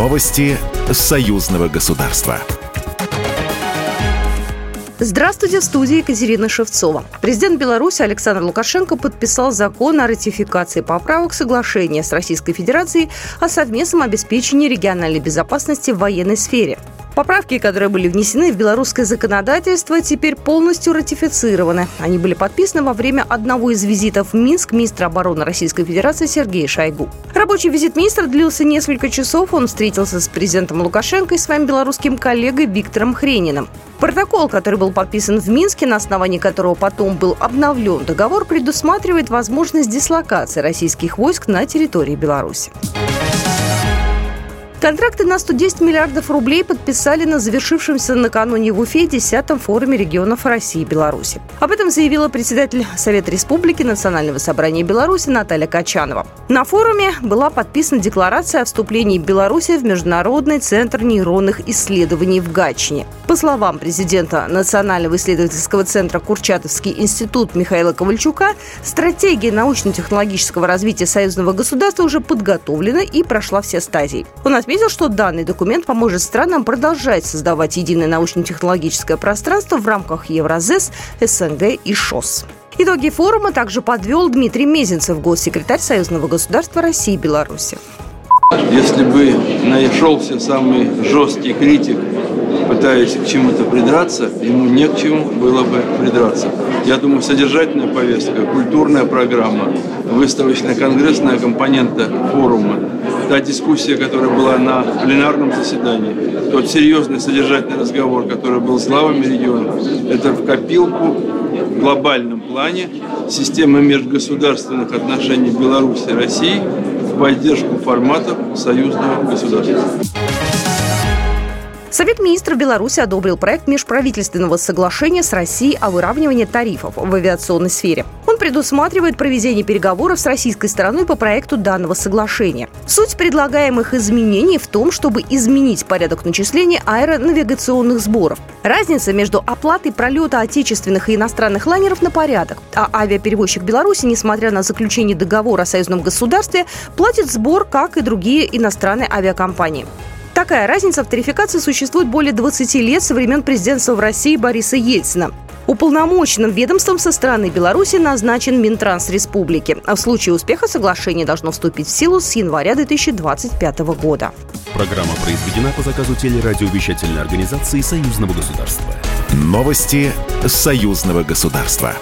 Новости союзного государства. Здравствуйте, в студии Екатерина Шевцова. Президент Беларуси Александр Лукашенко подписал закон о ратификации поправок соглашения с Российской Федерацией о совместном обеспечении региональной безопасности в военной сфере. Поправки, которые были внесены в белорусское законодательство, теперь полностью ратифицированы. Они были подписаны во время одного из визитов в Минск министра обороны Российской Федерации Сергея Шойгу. Рабочий визит министра длился несколько часов. Он встретился с президентом Лукашенко и своим белорусским коллегой Виктором Хрениным. Протокол, который был подписан в Минске, на основании которого потом был обновлен договор, предусматривает возможность дислокации российских войск на территории Беларуси. Контракты на 110 миллиардов рублей подписали на завершившемся накануне в Уфе 10-м форуме регионов России и Беларуси. Об этом заявила председатель Совета Республики Национального собрания Беларуси Наталья Качанова. На форуме была подписана декларация о вступлении Беларуси в Международный центр нейронных исследований в Гатчине. По словам президента Национального исследовательского центра Курчатовский институт Михаила Ковальчука, стратегия научно-технологического развития союзного государства уже подготовлена и прошла все стадии. Он отметил, что данный документ поможет странам продолжать создавать единое научно-технологическое пространство в рамках Евразес, СНГ и ШОС. Итоги форума также подвел Дмитрий Мезенцев, госсекретарь Союзного государства России и Беларуси. Если бы нашелся самый жесткий критик, пытаясь к чему-то придраться, ему не к чему было бы придраться. Я думаю, содержательная повестка, культурная программа, выставочно-конгрессная компонента форума, та дискуссия, которая была на пленарном заседании, тот серьезный содержательный разговор, который был с главами регионов, это в копилку в глобальном плане системы межгосударственных отношений Беларуси и России в поддержку форматов союзного государства. Совет министров Беларуси одобрил проект межправительственного соглашения с Россией о выравнивании тарифов в авиационной сфере. Он предусматривает проведение переговоров с российской стороной по проекту данного соглашения. Суть предлагаемых изменений в том, чтобы изменить порядок начисления аэронавигационных сборов. Разница между оплатой пролета отечественных и иностранных лайнеров на порядок, а авиаперевозчик Беларуси, несмотря на заключение договора о союзном государстве, платит сбор, как и другие иностранные авиакомпании. Такая разница в тарификации существует более 20 лет со времен президентства в России Бориса Ельцина. Уполномоченным ведомством со стороны Беларуси назначен Минтранс Республики. А в случае успеха соглашение должно вступить в силу с января 2025 года. Программа произведена по заказу телерадиовещательной организации Союзного государства. Новости Союзного государства.